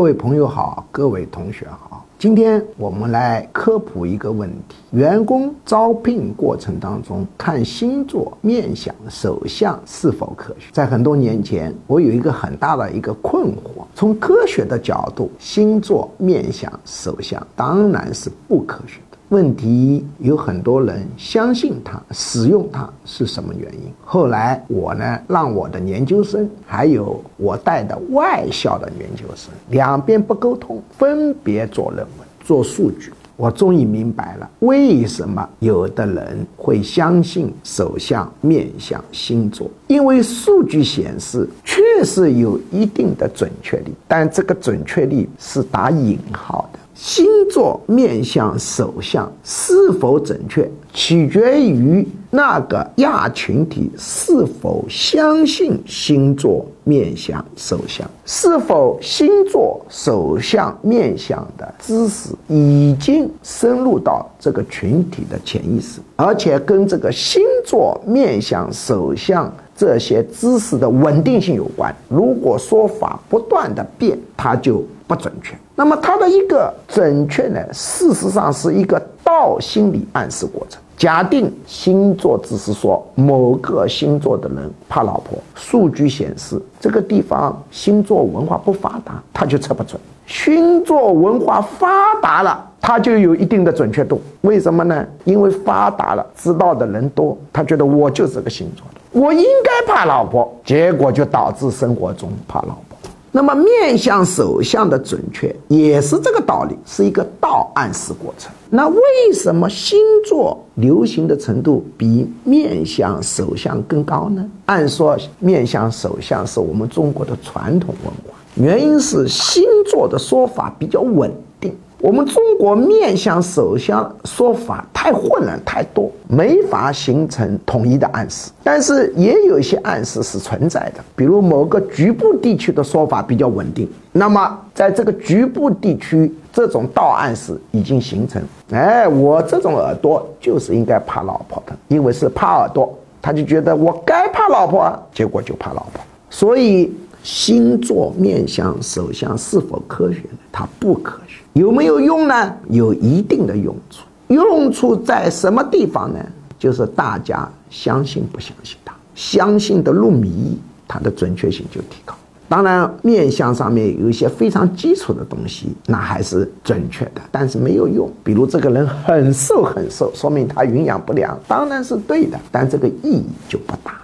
各位朋友好，各位同学好，今天我们来科普一个问题：员工招聘过程当中看星座、面相、手相是否科学？在很多年前，我有一个很大的一个困惑：从科学的角度，星座、面相、手相当然是不科学。问题有很多人相信它，使用它是什么原因？后来我呢，让我的研究生还有我带的外校的研究生两边不沟通，分别做论文、做数据。我终于明白了为什么有的人会相信手相、面相、星座，因为数据显示确实有一定的准确率，但这个准确率是打引号的。星座、面相、手相是否准确，取决于那个亚群体是否相信星座、面相、手相，是否星座、手相、面相的知识已经深入到这个群体的潜意识，而且跟这个星座、面相、手相这些知识的稳定性有关。如果说法不断的变，它就。不准确。那么它的一个准确呢，事实上是一个倒心理暗示过程。假定星座只是说某个星座的人怕老婆，数据显示这个地方星座文化不发达，他就测不准。星座文化发达了，它就有一定的准确度。为什么呢？因为发达了，知道的人多，他觉得我就是个星座的，我应该怕老婆，结果就导致生活中怕老婆。那么面相手相的准确也是这个道理，是一个倒暗示过程。那为什么星座流行的程度比面相手相更高呢？按说面相手相是我们中国的传统文化，原因是星座的说法比较稳定。我们中国面相手相说法太混乱太多，没法形成统一的暗示。但是也有一些暗示是存在的，比如某个局部地区的说法比较稳定，那么在这个局部地区，这种倒暗示已经形成。哎，我这种耳朵就是应该怕老婆的，因为是怕耳朵，他就觉得我该怕老婆，结果就怕老婆。所以星座、面相、手相是否科学呢？它不科学。有。没有。用呢？有。一定的用处。用处在什么地方呢？就是大家相信不相信它，相信的入迷，它的准确性就提高。当然，面相上面有。一些非常基础的东西，那还是准确的，但是没有。用。比如这个人很瘦很瘦，说明他营养不良，当然是对的，但这个意义就不大。